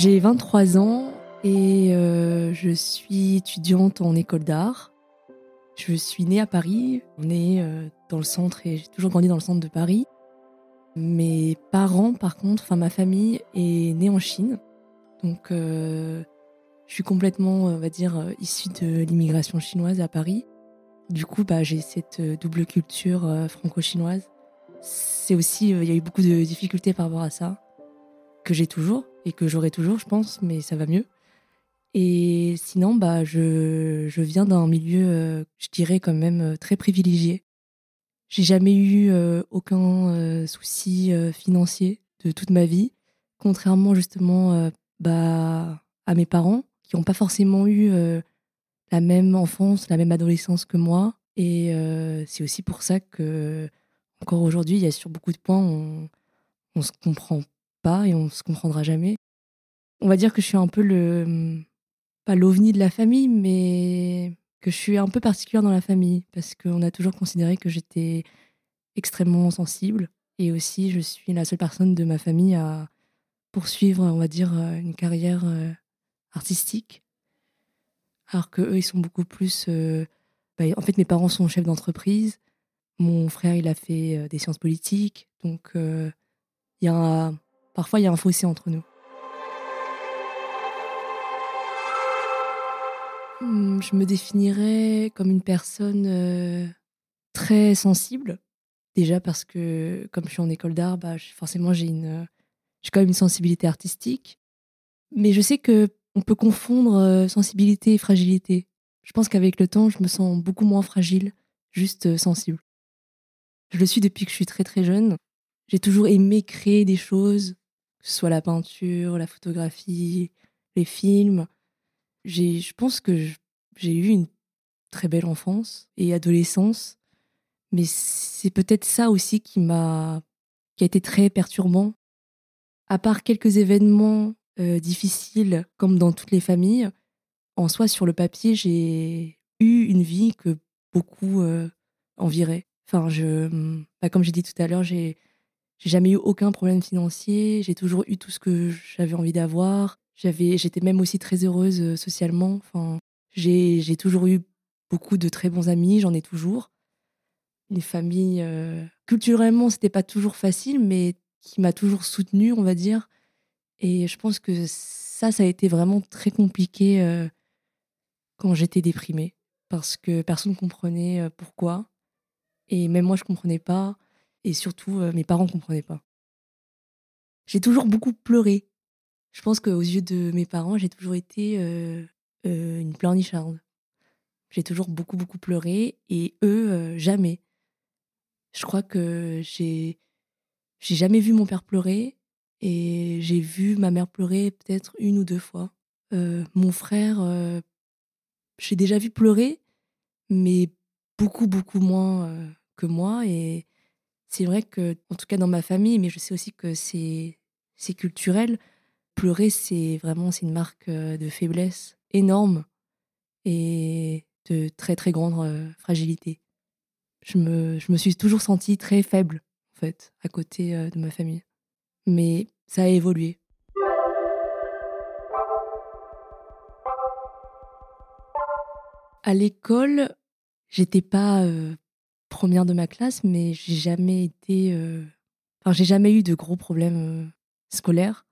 J'ai 23 ans et euh, je suis étudiante en école d'art. Je suis née à Paris, on est euh, dans le centre et j'ai toujours grandi dans le centre de Paris. Mes parents, par contre, enfin ma famille est née en Chine. Donc euh, je suis complètement, on va dire, issue de l'immigration chinoise à Paris. Du coup, bah, j'ai cette double culture franco-chinoise. C'est aussi, il y a eu beaucoup de difficultés par rapport à ça, que j'ai toujours et que j'aurai toujours, je pense, mais ça va mieux. Et sinon, bah, je, je viens d'un milieu, euh, je dirais quand même euh, très privilégié. J'ai jamais eu euh, aucun souci financier de toute ma vie, contrairement justement bah, à mes parents qui n'ont pas forcément eu la même enfance, la même adolescence que moi. Et c'est aussi pour ça que encore aujourd'hui, il y a sur beaucoup de points, on, on se comprend pas et on se comprendra jamais. On va dire que je suis un peu le pas l'ovni de la famille, mais que je suis un peu particulière dans la famille parce qu'on a toujours considéré que j'étais extrêmement sensible et aussi je suis la seule personne de ma famille à poursuivre, on va dire, une carrière euh, artistique, alors que eux ils sont beaucoup plus. Euh, bah, en fait, mes parents sont chefs d'entreprise. Mon frère, il a fait euh, des sciences politiques, donc il y a parfois il y a un fossé entre nous. Hmm, je me définirais comme une personne euh, très sensible. Déjà parce que, comme je suis en école d'art, bah, forcément j'ai une, j'ai quand même une sensibilité artistique. Mais je sais que on peut confondre euh, sensibilité et fragilité. Je pense qu'avec le temps, je me sens beaucoup moins fragile, juste euh, sensible. Je le suis depuis que je suis très très jeune. J'ai toujours aimé créer des choses, que ce soit la peinture, la photographie, les films je pense que j'ai eu une très belle enfance et adolescence, mais c'est peut-être ça aussi qui m'a, qui a été très perturbant. À part quelques événements euh, difficiles, comme dans toutes les familles, en soi, sur le papier, j'ai eu une vie que beaucoup euh, enviraient. Enfin, je, bah, comme j'ai dit tout à l'heure, j'ai, j'ai jamais eu aucun problème financier. J'ai toujours eu tout ce que j'avais envie d'avoir. J'avais, j'étais même aussi très heureuse euh, socialement. Enfin, j'ai, j'ai toujours eu beaucoup de très bons amis, j'en ai toujours. Une famille, euh, culturellement, c'était pas toujours facile, mais qui m'a toujours soutenue, on va dire. Et je pense que ça, ça a été vraiment très compliqué euh, quand j'étais déprimée, parce que personne ne comprenait pourquoi. Et même moi, je comprenais pas. Et surtout, mes parents ne comprenaient pas. J'ai toujours beaucoup pleuré je pense qu'aux yeux de mes parents, j'ai toujours été euh, euh, une pleurnicharde. J'ai toujours beaucoup, beaucoup pleuré et eux, jamais. Je crois que j'ai, j'ai jamais vu mon père pleurer et j'ai vu ma mère pleurer peut-être une ou deux fois. mon frère, j'ai déjà vu pleurer, mais beaucoup, beaucoup moins que moi. Et c'est vrai que, en tout cas dans ma famille, mais je sais aussi que c'est, culturel, pleurer, c'est vraiment c'est une marque euh, de faiblesse énorme et de très très grande euh, fragilité. Je me, je me suis toujours sentie très faible, en fait, à côté euh, de ma famille. Mais ça a évolué. À l'école, j'étais pas première de ma classe, mais j'ai jamais été. Enfin, j'ai jamais eu de gros problèmes scolaires.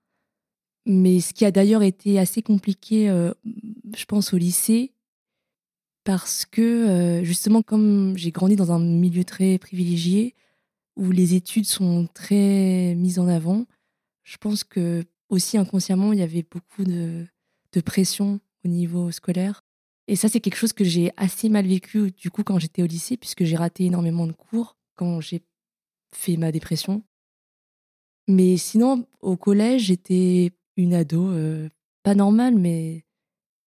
Mais ce qui a d'ailleurs été assez compliqué, euh, je pense, au lycée, parce que euh, justement, comme j'ai grandi dans un milieu très privilégié, où les études sont très mises en avant, je pense que aussi inconsciemment, il y avait beaucoup de pression au niveau scolaire. Et ça, c'est quelque chose que j'ai assez mal vécu du coup quand j'étais au lycée, puisque j'ai raté énormément de cours quand j'ai fait ma dépression. Mais sinon, au collège, j'étais une ado euh, pas normale, mais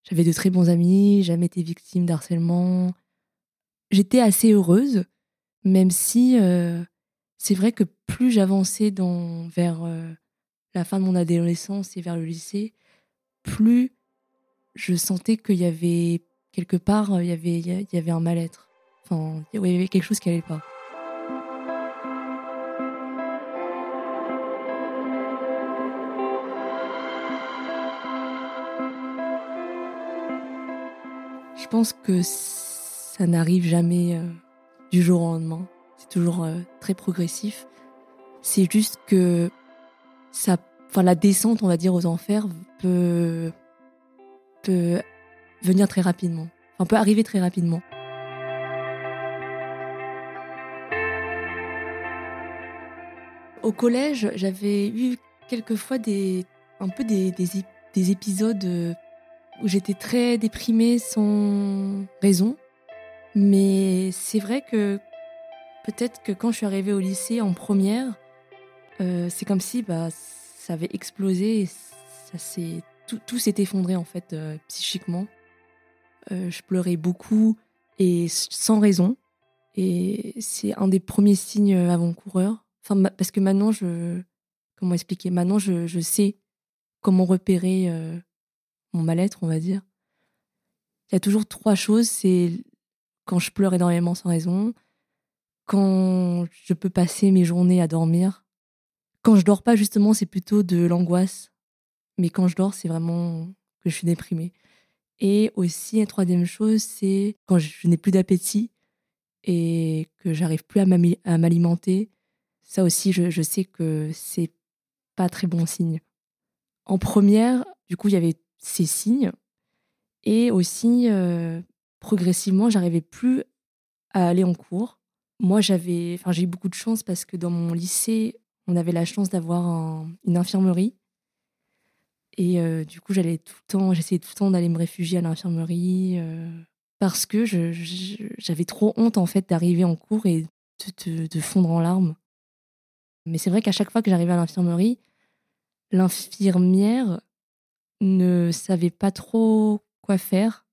j'avais de très bons amis, jamais été victime d'harcèlement. J'étais assez heureuse, même si euh, c'est vrai que plus j'avançais dans, vers euh, la fin de mon adolescence et vers le lycée, plus je sentais qu'il y avait quelque part, il y avait, il y avait un mal-être. Enfin, il y avait quelque chose qui allait pas. Je pense que ça n'arrive jamais euh, du jour au lendemain. C'est toujours euh, très progressif. C'est juste que ça, enfin, la descente, on va dire, aux enfers peut, peut venir très rapidement. Enfin, peut arriver très rapidement. Au collège, j'avais eu quelquefois des un peu des, des, des épisodes euh, où j'étais très déprimée sans raison. Mais c'est vrai que peut-être que quand je suis arrivée au lycée en première, euh, c'est comme si bah, ça avait explosé et ça tout, tout s'est effondré en fait euh, psychiquement. Euh, je pleurais beaucoup et sans raison. Et c'est un des premiers signes avant-coureurs. Enfin, parce que maintenant, je. Comment expliquer? Maintenant, je, sais comment repérer mon mal-être, on va dire. Il y a toujours trois choses. C'est quand je pleure énormément sans raison, quand je peux passer mes journées à dormir. Quand je dors pas, justement, c'est plutôt de l'angoisse. Mais quand je dors, c'est vraiment que je suis déprimée. Et aussi, la troisième chose, c'est quand je n'ai plus d'appétit et que j'arrive plus à m'alimenter. Ça aussi, je, je sais que c'est pas très bon signe. En première, du coup, il y avait ces signes. Et aussi, euh, progressivement, j'arrivais plus à aller en cours. Moi, j'avais, enfin, j'ai eu beaucoup de chance parce que dans mon lycée, on avait la chance d'avoir une infirmerie. Et du coup, j'allais tout le temps, j'essayais tout le temps d'aller me réfugier à l'infirmerie parce que j'avais trop honte en fait d'arriver en cours et de, fondre en larmes. Mais c'est vrai qu'à chaque fois que j'arrivais à l'infirmerie, l'infirmière ne savait pas trop quoi faire,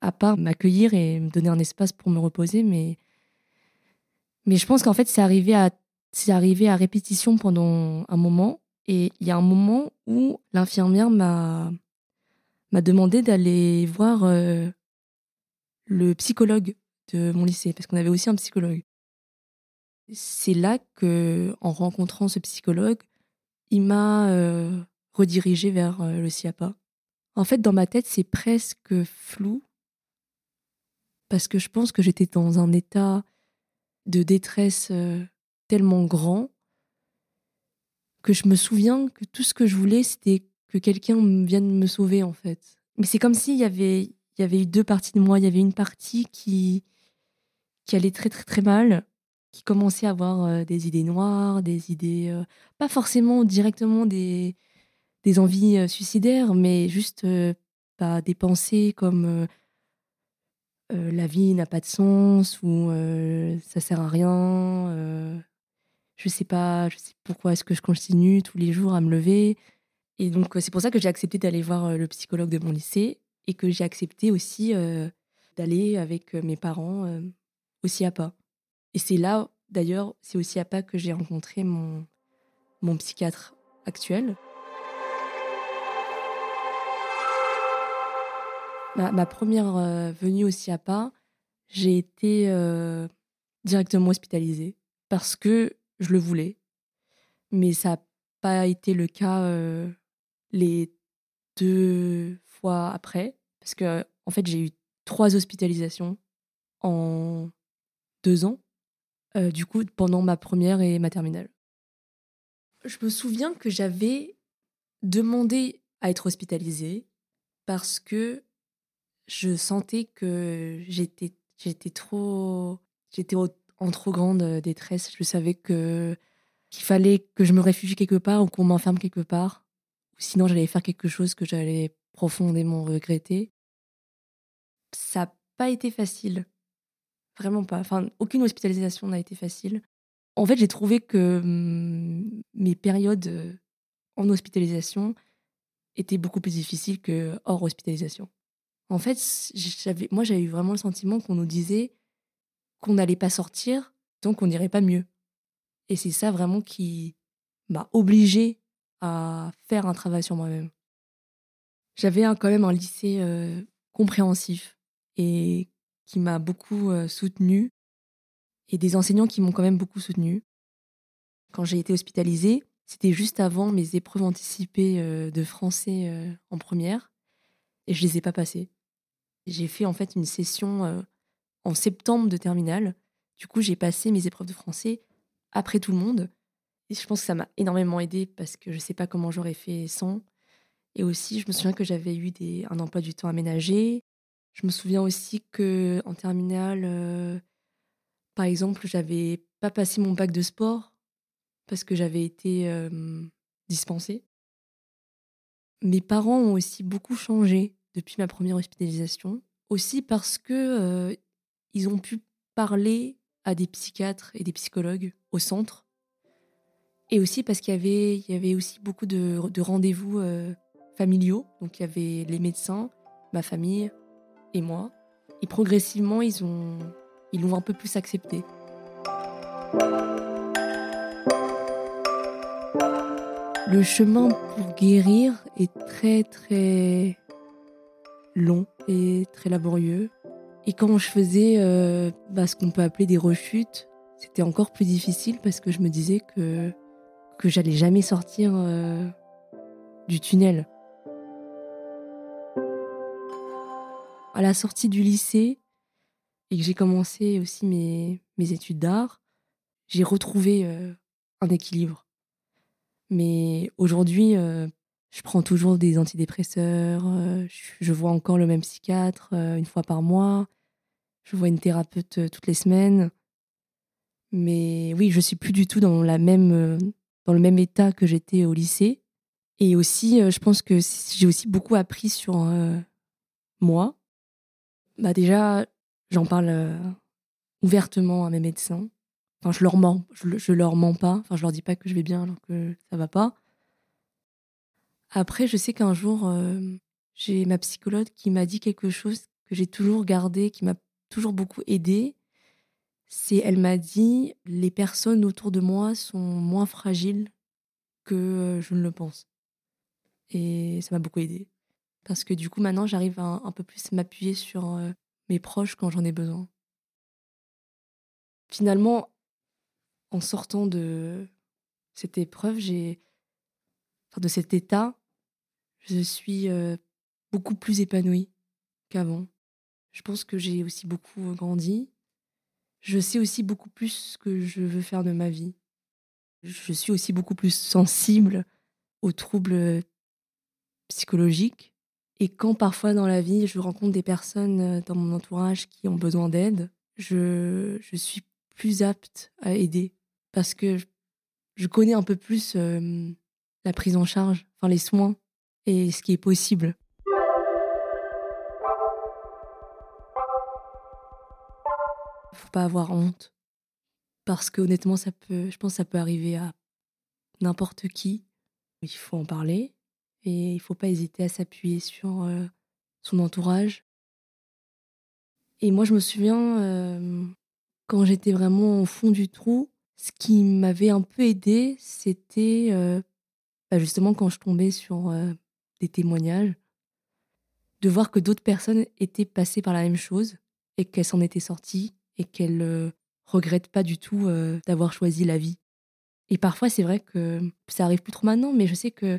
à part m'accueillir et me donner un espace pour me reposer. Mais, mais je pense qu'en fait, c'est arrivé, arrivé à répétition pendant un moment. Et il y a un moment où l'infirmière m'a, m'a demandé d'aller voir euh, le psychologue de mon lycée, parce qu'on avait aussi un psychologue. C'est là que, en rencontrant ce psychologue, il m'a euh, redirigé vers euh, le SIAPA. En fait, dans ma tête, c'est presque flou parce que je pense que j'étais dans un état de détresse tellement grand que je me souviens que tout ce que je voulais, c'était que quelqu'un vienne me sauver, en fait. Mais c'est comme s'il y avait, il y avait eu deux parties de moi. Il y avait une partie qui, qui allait très, très, très mal, qui commençait à avoir euh, des idées noires, des idées, pas forcément directement des, des envies euh, suicidaires, mais juste euh, bah, des pensées comme euh, la vie n'a pas de sens ou ça sert à rien. Je sais pas, je sais pourquoi est-ce que je continue tous les jours à me lever. Et donc c'est pour ça que j'ai accepté d'aller voir le psychologue de mon lycée et que j'ai accepté aussi d'aller avec mes parents aussi à pas. Et c'est là, d'ailleurs, c'est aussi à pas que j'ai rencontré mon, mon psychiatre actuel. Ma, première euh, venue au SIAPA, j'ai été euh, directement hospitalisée parce que je le voulais. Mais ça n'a pas été le cas euh, les deux fois après. Parce que, en fait, j'ai eu trois hospitalisations en deux ans. du coup, pendant ma première et ma terminale. Je me souviens que j'avais demandé à être hospitalisée parce que je sentais que j'étais trop j'étais en trop grande euh, détresse. Je savais que qu'il fallait que je me réfugie quelque part ou qu'on m'enferme quelque part, sinon j'allais faire quelque chose que j'allais profondément regretter. Ça n'a pas été facile, vraiment pas. Enfin, aucune hospitalisation n'a été facile. En fait, j'ai trouvé que mm, mes périodes euh, en hospitalisation étaient beaucoup plus difficiles que hors hospitalisation. En fait, moi, j'avais vraiment le sentiment qu'on nous disait qu'on n'allait pas sortir, donc on n'irait pas mieux. Et c'est ça vraiment qui m'a obligée à faire un travail sur moi-même. J'avais quand même un lycée euh, compréhensif et qui m'a beaucoup euh, soutenue et des enseignants qui m'ont quand même beaucoup soutenue. Quand j'ai été hospitalisée, c'était juste avant mes épreuves anticipées euh, de français en première et je les ai pas passées J'ai fait en fait une session en septembre de terminale. Du coup, j'ai passé mes épreuves de français après tout le monde. Et je pense que ça m'a énormément aidé parce que je ne sais pas comment j'aurais fait sans. Et aussi, je me souviens que j'avais eu un emploi du temps aménagé. Je me souviens aussi que en terminale, par exemple, j'avais pas passé mon bac de sport parce que j'avais été dispensée. Mes parents ont aussi beaucoup changé depuis ma première hospitalisation, aussi parce que ils ont pu parler à des psychiatres et des psychologues au centre, et aussi parce qu'il y avait, y avait aussi beaucoup de, rendez-vous familiaux, donc il y avait les médecins, ma famille et moi, et progressivement ils ont, ils l'ont un peu plus accepté. Le chemin pour guérir est très très long et très laborieux. Et quand je faisais euh, bah, ce qu'on peut appeler des rechutes, c'était encore plus difficile parce que je me disais que, que j'allais jamais sortir euh, du tunnel. À la sortie du lycée, et que j'ai commencé aussi mes, mes études d'art, j'ai retrouvé euh, un équilibre. Mais aujourd'hui, je prends toujours des antidépresseurs, euh, je vois encore le même psychiatre une fois par mois, je vois une thérapeute toutes les semaines. Mais oui, je suis plus du tout dans, la même, dans le même état que j'étais au lycée. Et aussi, je pense que j'ai aussi beaucoup appris sur moi. Bah déjà, j'en parle ouvertement à mes médecins. Enfin, je leur mens, je, leur mens pas. Enfin, je leur dis pas que je vais bien alors que ça va pas. Après, je sais qu'un jour, euh, j'ai ma psychologue qui m'a dit quelque chose que j'ai toujours gardé, qui m'a toujours beaucoup aidé. C'est, elle m'a dit, les personnes autour de moi sont moins fragiles que euh, je ne le pense. Et ça m'a beaucoup aidé. Parce que du coup, maintenant, j'arrive à un, peu plus m'appuyer sur euh, mes proches quand j'en ai besoin. Finalement, en sortant de cette épreuve, j'ai, de cet état, je suis euh, beaucoup plus épanouie qu'avant. Je pense que j'ai aussi beaucoup grandi. Je sais aussi beaucoup plus ce que je veux faire de ma vie. Je suis aussi beaucoup plus sensible aux troubles psychologiques. Et quand parfois dans la vie, je rencontre des personnes euh, dans mon entourage qui ont besoin d'aide, je, je suis plus apte à aider parce que je connais un peu plus la prise en charge, enfin les soins et ce qui est possible. Faut pas avoir honte parce que honnêtement ça peut, je pense que ça peut arriver à n'importe qui. Il faut en parler et il faut pas hésiter à s'appuyer sur son entourage. Et moi je me souviens quand j'étais vraiment au fond du trou, ce qui m'avait un peu aidé, c'était euh, bah, justement quand je tombais sur des témoignages, de voir que d'autres personnes étaient passées par la même chose et qu'elles s'en étaient sorties et qu'elles euh, regrettent pas du tout d'avoir choisi la vie. Et parfois, c'est vrai que ça arrive plus trop maintenant, mais je sais que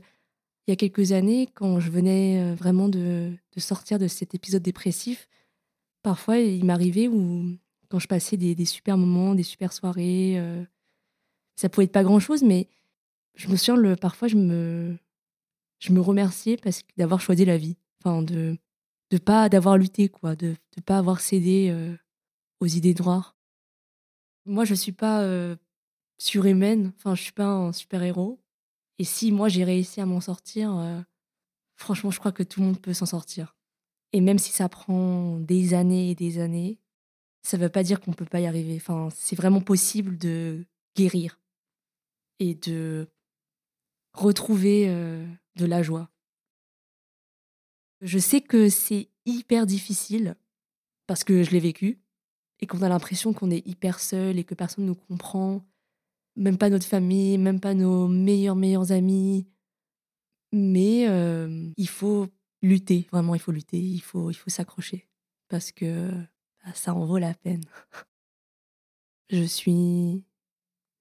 il y a quelques années, quand je venais vraiment de, sortir de cet épisode dépressif, parfois il m'arrivait où quand je passais des, super moments, des super soirées. Ça pouvait être pas grand chose, mais je me souviens, le, parfois, je me, je me remerciais parce d'avoir choisi la vie. Enfin, de de pas d'avoir lutté, quoi, de ne pas avoir cédé euh, aux idées noires. Moi, je suis pas euh, surhumaine, enfin, je suis pas un super-héros. Et si moi, j'ai réussi à m'en sortir, franchement, je crois que tout le monde peut s'en sortir. Et même si ça prend des années et des années, ça ne veut pas dire qu'on ne peut pas y arriver. Enfin, c'est vraiment possible de guérir et de retrouver euh, de la joie. Je sais que c'est hyper difficile parce que je l'ai vécu et qu'on a l'impression qu'on est hyper seul et que personne ne nous comprend, même pas notre famille, même pas nos meilleurs meilleurs amis. Mais euh, il faut lutter, vraiment il faut lutter, il faut, il faut s'accrocher parce que ah, ça en vaut la peine. Je suis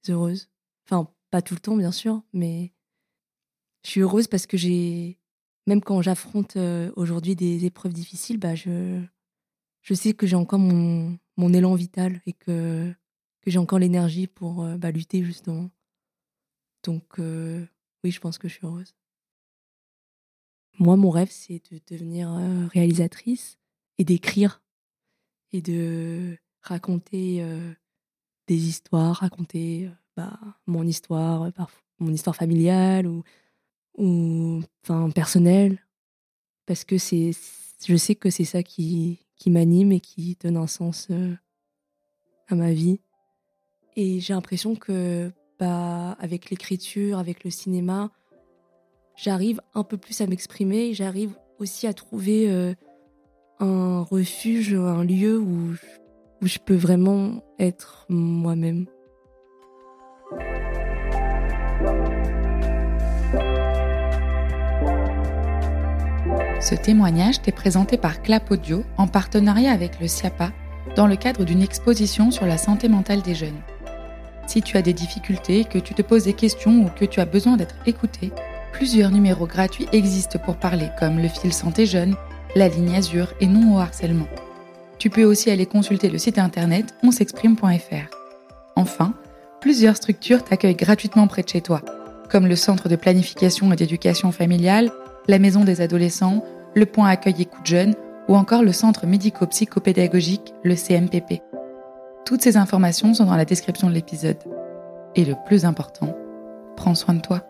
heureuse. Enfin, pas tout le temps, bien sûr, mais je suis heureuse parce que j'ai, même quand j'affronte euh, aujourd'hui des épreuves difficiles, bah je, je sais que j'ai encore mon, mon élan vital et que, que j'ai encore l'énergie pour euh, bah, lutter justement. Donc euh, oui, je pense que je suis heureuse. Moi, mon rêve, c'est de devenir réalisatrice et d'écrire et de raconter des histoires, raconter bah, mon histoire, mon histoire familiale ou, ou enfin, personnelle. Parce que c'est, je sais que c'est ça qui, qui m'anime et qui donne un sens à ma vie. Et j'ai l'impression que bah, avec l'écriture, avec le cinéma, j'arrive un peu plus à m'exprimer. J'arrive aussi à trouver euh, un refuge, un lieu où, où je peux vraiment être moi-même. Ce témoignage t'est présenté par Clap Audio en partenariat avec le SIAPA dans le cadre d'une exposition sur la santé mentale des jeunes. Si tu as des difficultés, que tu te poses des questions ou que tu as besoin d'être écouté, plusieurs numéros gratuits existent pour parler comme le fil santé jeune, la ligne Azure et non au harcèlement. Tu peux aussi aller consulter le site internet onsexprime.fr. Enfin, plusieurs structures t'accueillent gratuitement près de chez toi, comme le Centre de planification et d'éducation familiale, la Maison des adolescents, le Point Accueil Écoute Jeunes ou encore le Centre médico-psychopédagogique, le CMPP. Toutes ces informations sont dans la description de l'épisode. Et le plus important, prends soin de toi.